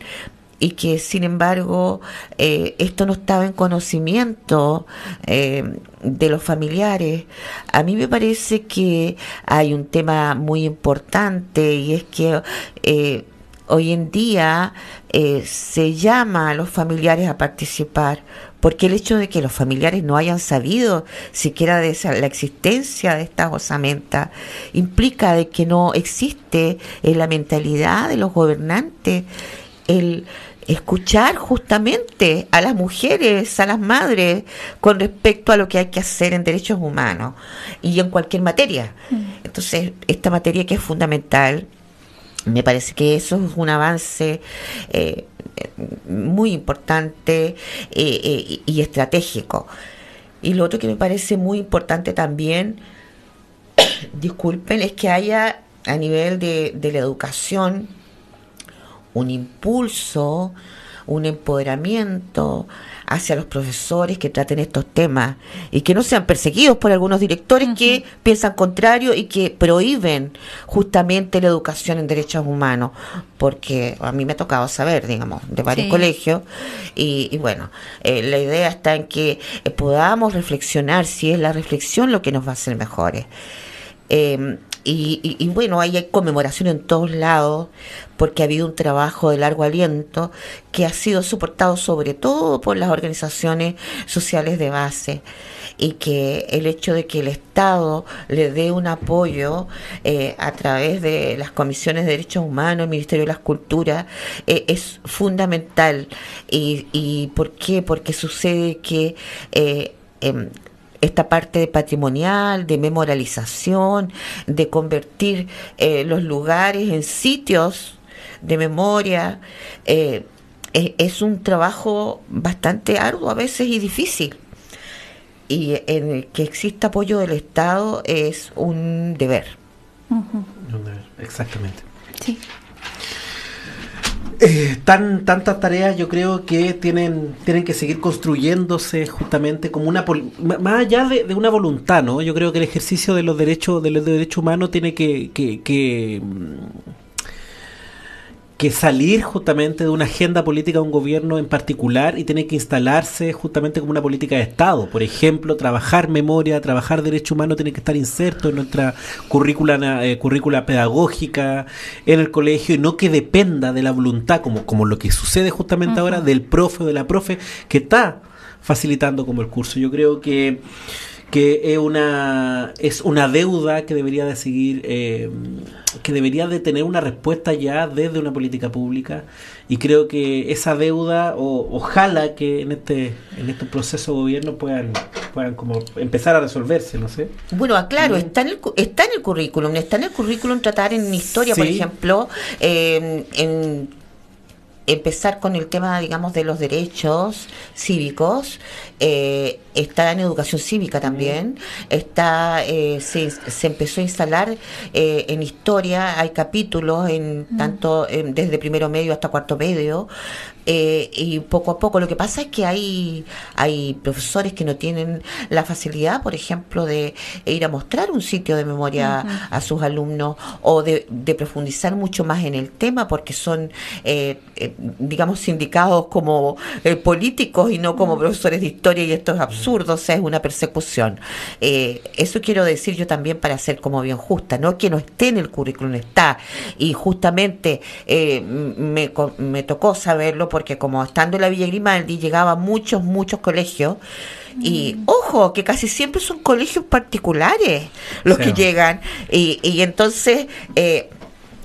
S4: y que sin embargo eh, esto no estaba en conocimiento eh, de los familiares. A mí me parece que hay un tema muy importante y es que eh, hoy en día se llama a los familiares a participar porque el hecho de que los familiares no hayan sabido siquiera de esa, la existencia de estas osamentas implica de que no existe en la mentalidad de los gobernantes el escuchar justamente a las mujeres, a las madres, con respecto a lo que hay que hacer en derechos humanos y en cualquier materia. Mm. Entonces, esta materia que es fundamental, me parece que eso es un avance eh, muy importante eh, eh, y estratégico. Y lo otro que me parece muy importante también, disculpen, es que haya a nivel de, de la educación un impulso, un empoderamiento hacia los profesores que traten estos temas y que no sean perseguidos por algunos directores que piensan contrario y que prohíben justamente la educación en derechos humanos, porque a mí me ha tocado saber, digamos, de varios colegios y, bueno, eh, la idea está en que eh, podamos reflexionar si es la reflexión lo que nos va a hacer mejores. Eh, y, bueno, ahí hay conmemoración en todos lados, porque ha habido un trabajo de largo aliento que ha sido soportado sobre todo por las organizaciones sociales de base y que el hecho de que el Estado le dé un apoyo eh, a través de las comisiones de derechos humanos, el Ministerio de las Culturas, eh, es fundamental. Y, ¿Y por qué? Porque sucede que eh, em, esta parte patrimonial, de memorialización, de convertir eh, los lugares en sitios de memoria, eh, es, un trabajo bastante arduo a veces y difícil. Y en el que exista apoyo del Estado es un deber.
S2: Un deber, exactamente. Sí. Eh, tan, tantas tareas yo creo que tienen, tienen que seguir construyéndose justamente como una más allá de, una voluntad, ¿no? Yo creo que el ejercicio de los derechos, de los derechos humanos tiene que, que, que que salir justamente de una agenda política de un gobierno en particular y tiene que instalarse justamente como una política de Estado. Por ejemplo, trabajar memoria, trabajar derecho humano tiene que estar inserto en nuestra currícula, eh, currícula pedagógica en el colegio y no que dependa de la voluntad, como, como lo que sucede justamente ahora del profe o de la profe que está facilitando como el curso. Yo creo que que es una, es una deuda que debería de seguir, eh, que debería de tener una respuesta ya desde una política pública. Y creo que esa deuda, o, ojalá que en este, en este proceso de gobierno puedan, puedan como empezar a resolverse, no sé.
S4: Bueno, ah, claro, está en el, está en el currículum, está en el currículum tratar en historia, por ejemplo, eh, en empezar con el tema, digamos, de los derechos cívicos. Eh, está en educación cívica también. Está eh, se, se, empezó a instalar eh, en historia. Hay capítulos en tanto desde primero medio hasta cuarto medio. Y poco a poco lo que pasa es que hay hay profesores que no tienen la facilidad, por ejemplo, de ir a mostrar un sitio de memoria a sus alumnos o de, de, profundizar mucho más en el tema porque son digamos, sindicados como eh, políticos y no como profesores de historia y esto es absurdo, o sea, es una persecución. Eh, eso quiero decir yo también para ser como bien justa, no que no esté en el currículum, está. Y justamente eh, me, me tocó saberlo porque como estando en la Villa Grimaldi llegaba a muchos, muchos colegios. Y ojo, que casi siempre son colegios particulares los
S2: Sí.
S4: que llegan. Y, y entonces... eh,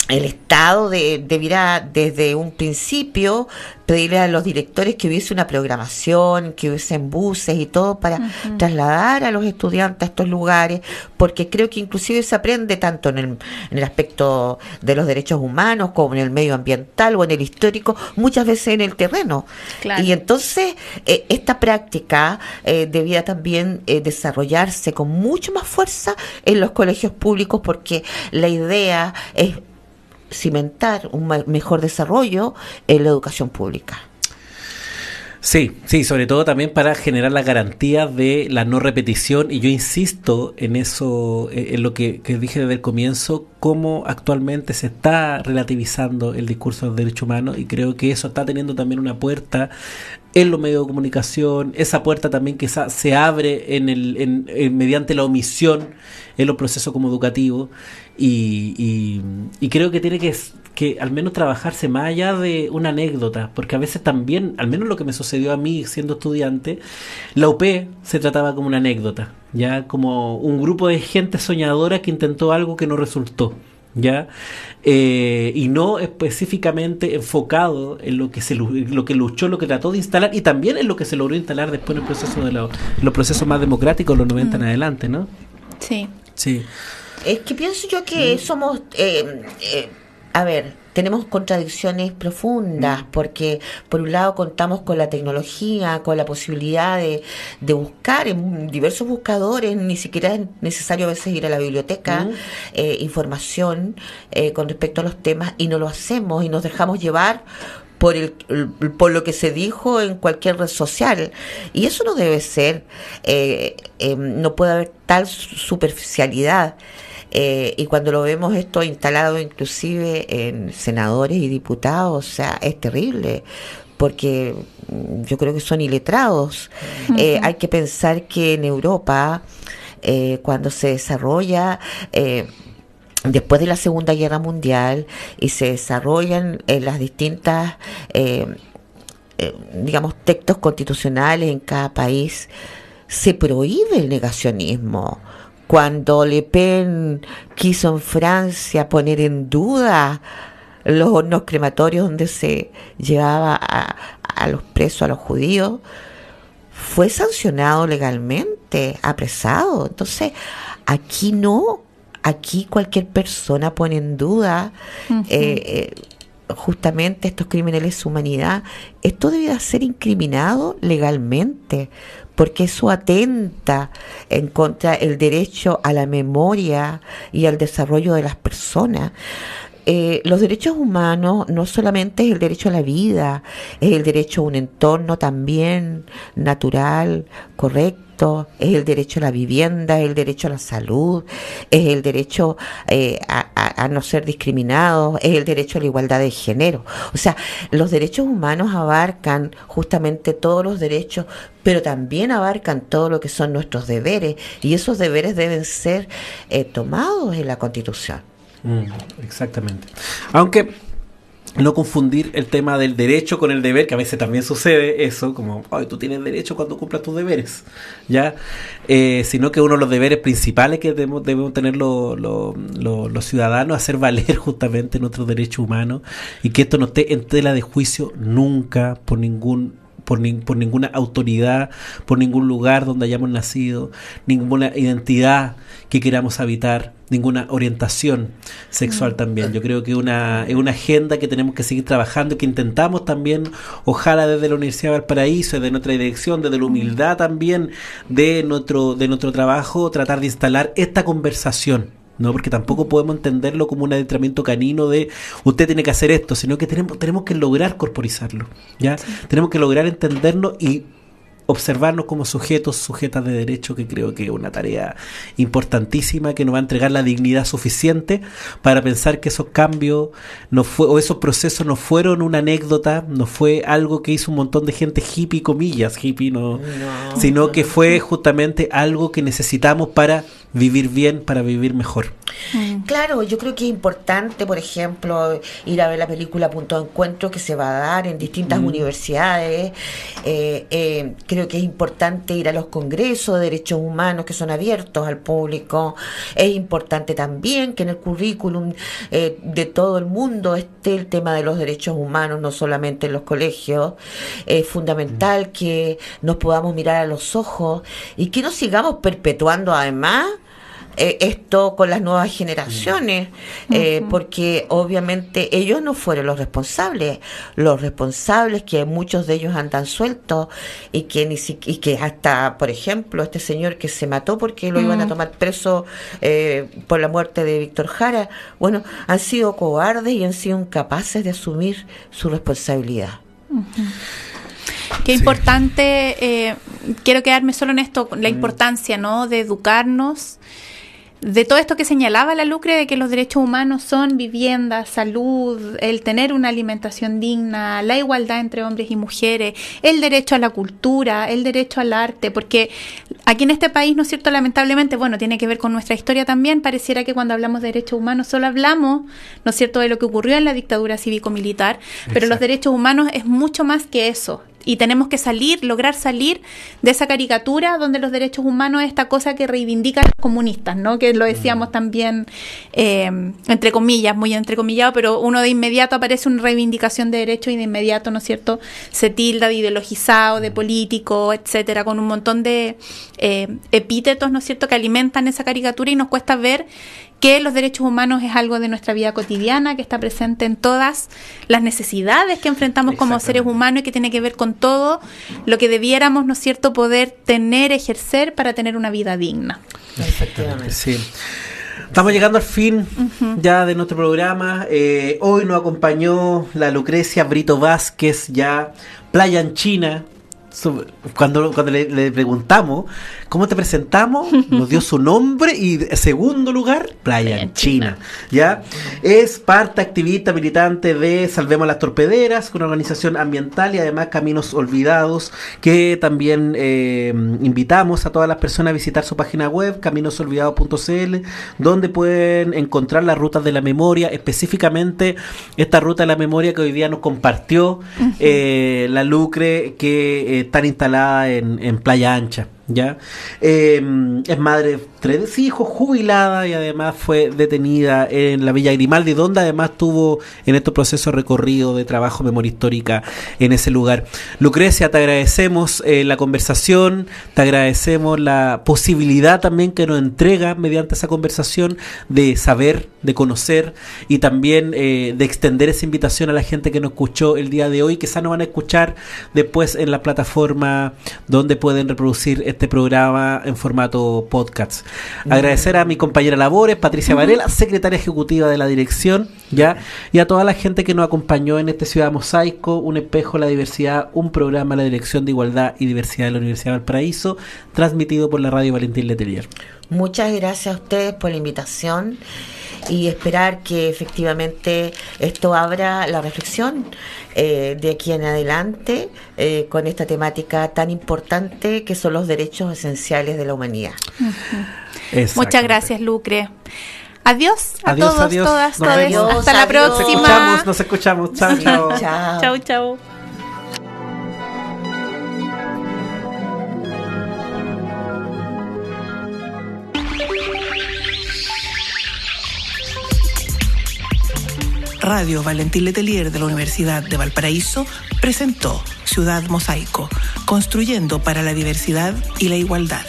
S4: el Estado de- debiera desde un principio pedirle a los directores que hubiese una programación, que hubiesen buses y todo para trasladar a los estudiantes a estos lugares, porque creo que inclusive se aprende tanto en el, en el aspecto de los derechos humanos como en el medio ambiental o en el histórico, muchas veces en el terreno.
S3: Claro.
S4: Y entonces eh, esta práctica eh, debiera también eh, desarrollarse con mucho más fuerza en los colegios públicos porque la idea es cimentar un mejor desarrollo en la educación pública.
S2: Sí, sí, sobre todo también para generar la garantía de la no repetición y yo insisto en eso, eh, en lo que, dije desde el comienzo, cómo actualmente se está relativizando el discurso del derecho humano y creo que eso está teniendo también una puerta en los medios de comunicación, esa puerta también que se abre en el, en- mediante la omisión en los procesos como educativos y, y- y creo que tiene que, que al menos trabajarse más allá de una anécdota, porque a veces también, al menos lo que me sucedió a mí siendo estudiante, la UP se trataba como una anécdota, ya como un grupo de gente soñadora que intentó algo que no resultó. ¿ya? Eh, y no específicamente enfocado en lo que se lo que luchó, lo que trató de instalar y también en lo que se logró instalar después en el proceso de la- los procesos más democráticos, los 90 en adelante, ¿no?
S3: Sí.
S2: Sí.
S4: Es que pienso yo que somos, eh, eh, a ver, tenemos contradicciones profundas porque por un lado contamos con la tecnología, con la posibilidad de, de buscar en diversos buscadores, ni siquiera es necesario a veces ir a la biblioteca,
S2: Mm.
S4: eh, información eh, con respecto a los temas y no lo hacemos y nos dejamos llevar por el, por lo que se dijo en cualquier red social. Y eso no debe ser eh, eh, no puede haber tal su- superficialidad. Eh, y cuando lo vemos esto instalado inclusive en senadores y diputados o sea es terrible porque mm, yo creo que son iletrados. Eh, hay que pensar que en Europa eh, cuando se desarrolla eh, después de la Segunda Guerra Mundial y se desarrollan en las distintas, eh, eh, digamos, textos constitucionales en cada país, se prohíbe el negacionismo. Cuando Le Pen quiso en Francia poner en duda los hornos crematorios donde se llevaba a los presos, a los judíos, fue sancionado legalmente, apresado. Entonces, aquí no, aquí cualquier persona pone en duda eh, eh, justamente estos crímenes de humanidad. Esto debe ser incriminado legalmente, porque eso atenta en contra del derecho a la memoria y al desarrollo de las personas. Eh, los derechos humanos no solamente es el derecho a la vida, es el derecho a un entorno también natural, correcto, es el derecho a la vivienda, es el derecho a la salud, es el derecho eh, a, a- no ser discriminados, es el derecho a la igualdad de género. O sea, los derechos humanos abarcan justamente todos los derechos, pero también abarcan todo lo que son nuestros deberes y esos deberes deben ser eh, tomados en la Constitución.
S2: Mm, exactamente. Aunque no confundir el tema del derecho con el deber, que a veces también sucede eso, como, ay, tú tienes derecho cuando cumplas tus deberes, ¿ya? Eh, sino que uno de los deberes principales que debemos, tener lo- lo- lo- los ciudadanos, hacer valer justamente nuestros derechos humanos y que esto no esté en tela de juicio nunca por ningún por, nin- por ninguna autoridad, por ningún lugar donde hayamos nacido, ninguna identidad que queramos habitar, ninguna orientación sexual también. Yo creo que una, es una agenda que tenemos que seguir trabajando y que intentamos también, ojalá desde la Universidad de Valparaíso, desde nuestra dirección, desde la humildad también de nuestro, de nuestro trabajo, tratar de instalar esta conversación. No, porque tampoco podemos entenderlo como un adiestramiento canino de usted tiene que hacer esto, sino que tenemos, tenemos que lograr corporizarlo, ¿ya? Tenemos que lograr entenderlo y observarnos como sujetos, sujetas de derecho, que creo que es una tarea importantísima que nos va a entregar la dignidad suficiente para pensar que esos cambios no fue, o esos procesos no fueron una anécdota, no fue algo que hizo un montón de gente hippie, comillas, hippie, no, sino que fue justamente algo que necesitamos para vivir bien, para vivir mejor.
S4: Mm. Claro, yo creo que es importante, por ejemplo, ir a ver la película Punto de Encuentro que se va a dar en distintas mm. universidades. Eh, eh, creo que es importante ir a los congresos de derechos humanos que son abiertos al público. Es importante también que en el currículum eh, de todo el mundo esté el tema de los derechos humanos, no solamente en los colegios. Es fundamental mm. que nos podamos mirar a los ojos y que no sigamos perpetuando además eh, esto con las nuevas generaciones, eh, porque obviamente ellos no fueron los responsables, los responsables que muchos de ellos andan sueltos y que ni y que hasta, por ejemplo, este señor que se mató porque lo iban a tomar preso eh, por la muerte de Víctor Jara, bueno, han sido cobardes y han sido incapaces de asumir su responsabilidad.
S3: Qué importante, quiero quedarme solo en esto, la mm. importancia, ¿no? De educarnos de todo esto que señalaba la Lucre de que los derechos humanos son vivienda, salud, el tener una alimentación digna, la igualdad entre hombres y mujeres, el derecho a la cultura, el derecho al arte, porque aquí en este país, ¿no es cierto? Lamentablemente, bueno, tiene que ver con nuestra historia también, pareciera que cuando hablamos de derechos humanos solo hablamos, ¿no es cierto?, de lo que ocurrió en la dictadura cívico-militar, pero los derechos humanos es mucho más que eso, y tenemos que salir, lograr salir de esa caricatura donde los derechos humanos es esta cosa que reivindican los comunistas, ¿no? Que lo decíamos mm. también, eh, entre comillas, muy entrecomillado, pero uno de inmediato aparece una reivindicación de derechos y de inmediato, ¿no es cierto?, se tilda de ideologizado, de político, etcétera, con un montón de eh, epítetos, ¿no es cierto?, que alimentan esa caricatura y nos cuesta ver que los derechos humanos es algo de nuestra vida cotidiana, que está presente en todas las necesidades que enfrentamos como seres humanos y que tiene que ver con todo lo que debiéramos, ¿no es cierto?, poder tener, ejercer para tener una vida digna.
S2: Efectivamente. Sí. Estamos llegando al fin ya de nuestro programa. Eh, hoy nos acompañó la Lucrecia Brito Vázquez, ya playa en China, cuando, cuando le, preguntamos cómo te presentamos, nos dio su nombre y segundo lugar, Playa en China. ¿ya? Es parte activista militante de Salvemos las Torpederas, una organización ambiental y además Caminos Olvidados, que también eh, invitamos a todas las personas a visitar su página web, caminosolvidados.cl, donde pueden encontrar las rutas de la memoria, específicamente esta ruta de la memoria que hoy día nos compartió eh, la Lucre, que eh, están instalada en, en Playa Ancha. ¿Ya? Em, es madre tres hijos, jubilada y además fue detenida en la Villa Grimaldi, donde además tuvo en estos procesos recorrido de trabajo memoria histórica en ese lugar. Lucrecia, te agradecemos eh, la conversación, te agradecemos la posibilidad también que nos entrega mediante esa conversación de saber, de conocer y también eh, de extender esa invitación a la gente que nos escuchó el día de hoy, que quizá nos van a escuchar después en la plataforma donde pueden reproducir este programa en formato podcast. Agradecer a mi compañera Labores, Patricia Varela, secretaria ejecutiva de la dirección, ya, y a toda la gente que nos acompañó en este Ciudad Mosaico, un espejo de la diversidad, un programa la Dirección de Igualdad y Diversidad de la Universidad de Valparaíso, transmitido por la radio Valentín Letelier.
S4: Muchas gracias a ustedes por la invitación y esperar que efectivamente esto abra la reflexión eh, de aquí en adelante eh, con esta temática tan importante que son los derechos esenciales de la humanidad.
S3: Muchas gracias, Lucre. Adiós a todos, todas, todos. Hasta la próxima.
S2: Nos escuchamos, nos escuchamos. Chao,
S3: chao. chao, chao.
S1: Radio Valentín Letelier de la Universidad de Valparaíso presentó Ciudad Mosaico, construyendo para la diversidad y la igualdad.